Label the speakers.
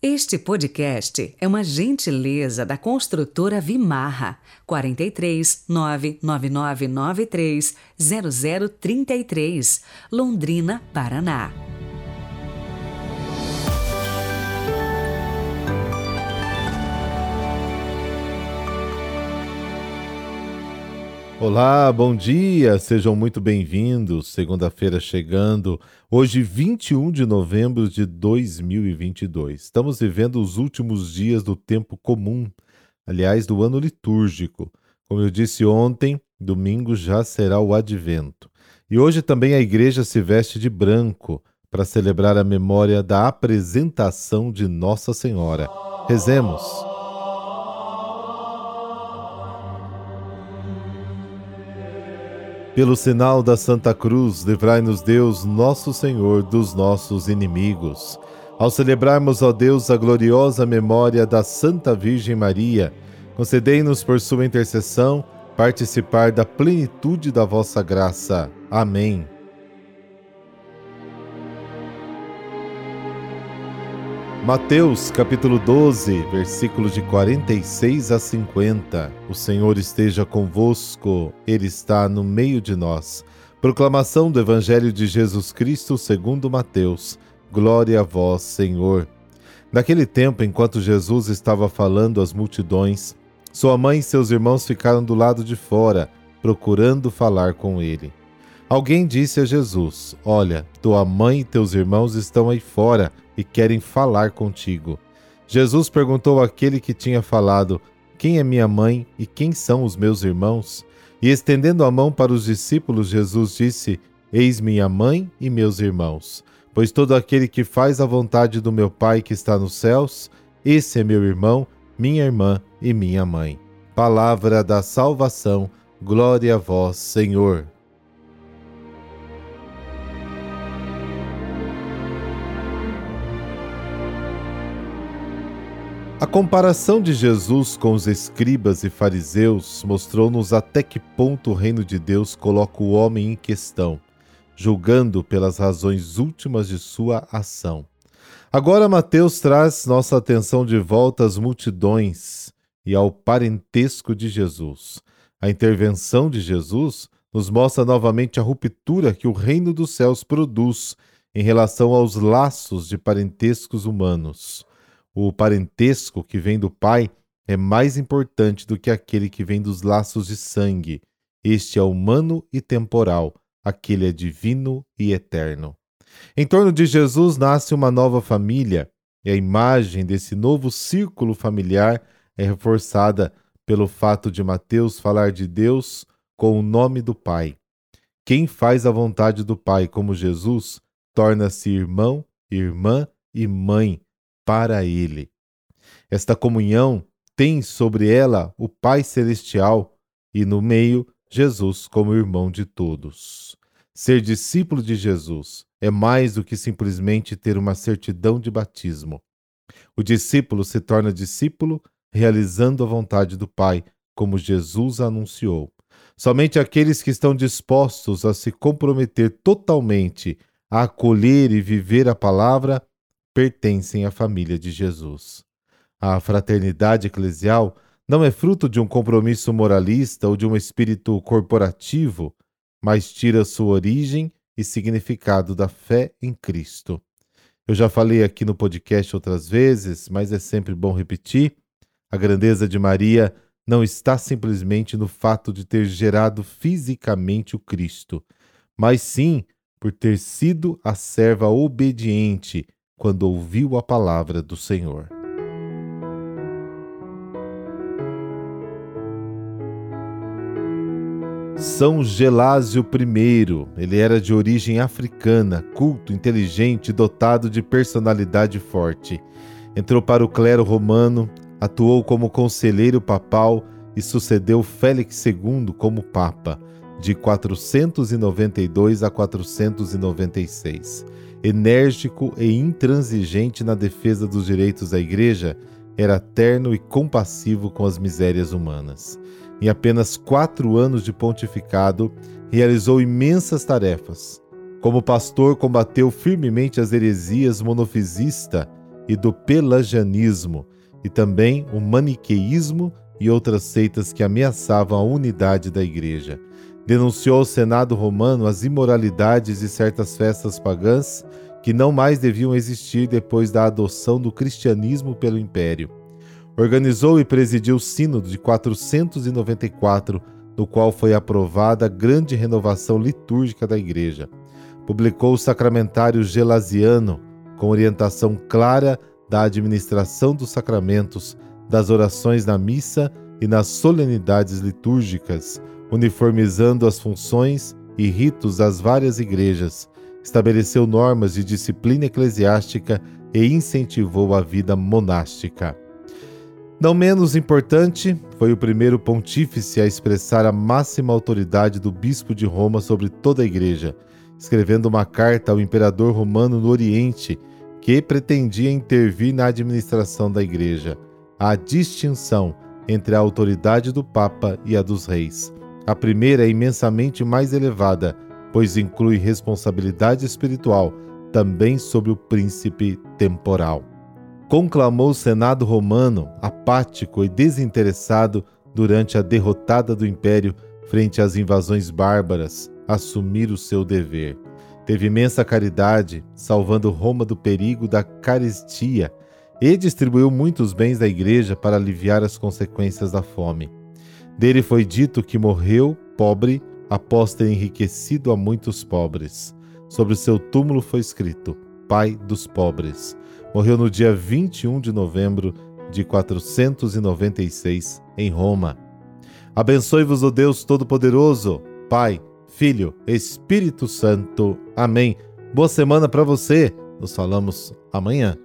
Speaker 1: Este podcast é uma gentileza da construtora Vimarra 43 99993 0033, Londrina, Paraná.
Speaker 2: Olá, bom dia, sejam muito bem-vindos. Segunda-feira chegando, hoje 21 de novembro de 2022. Estamos vivendo os últimos dias do tempo comum, aliás, do ano litúrgico. Como eu disse ontem, domingo já será o advento. E hoje também a igreja se veste de branco para celebrar a memória da apresentação de Nossa Senhora. Rezemos. Pelo sinal da Santa Cruz, livrai-nos Deus, nosso Senhor, dos nossos inimigos. Ao celebrarmos, ó Deus, a gloriosa memória da Santa Virgem Maria, concedei-nos por sua intercessão participar da plenitude da vossa graça. Amém. Mateus capítulo 12, versículos de 46 a 50. O Senhor esteja convosco, Ele está no meio de nós. Proclamação do Evangelho de Jesus Cristo segundo Mateus. Glória a vós, Senhor. Naquele tempo, enquanto Jesus estava falando às multidões, sua mãe e seus irmãos ficaram do lado de fora, procurando falar com ele. Alguém disse a Jesus: Olha, tua mãe e teus irmãos estão aí fora e querem falar contigo. Jesus perguntou àquele que tinha falado: Quem é minha mãe e quem são os meus irmãos? E estendendo a mão para os discípulos, Jesus disse: Eis minha mãe e meus irmãos. Pois todo aquele que faz a vontade do meu Pai que está nos céus, esse é meu irmão, minha irmã e minha mãe. Palavra da salvação, glória a vós, Senhor. A comparação de Jesus com os escribas e fariseus mostrou-nos até que ponto o reino de Deus coloca o homem em questão, julgando pelas razões últimas de sua ação. Agora, Mateus traz nossa atenção de volta às multidões e ao parentesco de Jesus. A intervenção de Jesus nos mostra novamente a ruptura que o reino dos céus produz em relação aos laços de parentescos humanos. O parentesco que vem do pai é mais importante do que aquele que vem dos laços de sangue. Este é humano e temporal, aquele é divino e eterno. Em torno de Jesus nasce uma nova família, e a imagem desse novo círculo familiar é reforçada pelo fato de Mateus falar de Deus com o nome do Pai. Quem faz a vontade do Pai, como Jesus, torna-se irmão, irmã e mãe para ele. Esta comunhão tem sobre ela o Pai Celestial e no meio Jesus como irmão de todos. Ser discípulo de Jesus é mais do que simplesmente ter uma certidão de batismo. O discípulo se torna discípulo realizando a vontade do Pai, como Jesus anunciou. Somente aqueles que estão dispostos a se comprometer totalmente a acolher e viver a palavra pertencem à família de Jesus. A fraternidade eclesial não é fruto de um compromisso moralista ou de um espírito corporativo, mas tira sua origem e significado da fé em Cristo. Eu já falei aqui no podcast outras vezes, mas é sempre bom repetir: a grandeza de Maria não está simplesmente no fato de ter gerado fisicamente o Cristo, mas sim por ter sido a serva obediente quando ouviu a palavra do Senhor. São Gelásio I, ele era de origem africana, culto, inteligente, dotado de personalidade forte. Entrou para o clero romano, atuou como conselheiro papal e sucedeu Félix II como papa, de 492 a 496 enérgico e intransigente na defesa dos direitos da Igreja, era terno e compassivo com as misérias humanas. Em apenas quatro anos de pontificado, realizou imensas tarefas. Como pastor, combateu firmemente as heresias monofisista e do pelagianismo, e também o maniqueísmo e outras seitas que ameaçavam a unidade da Igreja. Denunciou ao Senado romano as imoralidades de certas festas pagãs que não mais deviam existir depois da adoção do cristianismo pelo Império. Organizou e presidiu o Sínodo de 494, no qual foi aprovada a grande renovação litúrgica da Igreja. Publicou o Sacramentário Gelasiano, com orientação clara da administração dos sacramentos, das orações na missa e nas solenidades litúrgicas, uniformizando as funções e ritos das várias igrejas, estabeleceu normas de disciplina eclesiástica e incentivou a vida monástica. Não menos importante, foi o primeiro pontífice a expressar a máxima autoridade do bispo de Roma sobre toda a igreja, escrevendo uma carta ao imperador romano no Oriente que pretendia intervir na administração da igreja. A distinção entre a autoridade do Papa e a dos reis. A primeira é imensamente mais elevada, pois inclui responsabilidade espiritual também sobre o príncipe temporal. Conclamou o Senado romano, apático e desinteressado durante a derrotada do império frente às invasões bárbaras, assumir o seu dever. Teve imensa caridade, salvando Roma do perigo da carestia, e distribuiu muitos bens da igreja para aliviar as consequências da fome. Dele foi dito que morreu pobre após ter enriquecido a muitos pobres. Sobre seu túmulo foi escrito: Pai dos pobres. Morreu no dia 21 de novembro de 496 em Roma. Abençoe-vos o Deus Todo-Poderoso, Pai, Filho, Espírito Santo. Amém. Boa semana para você. Nos falamos amanhã.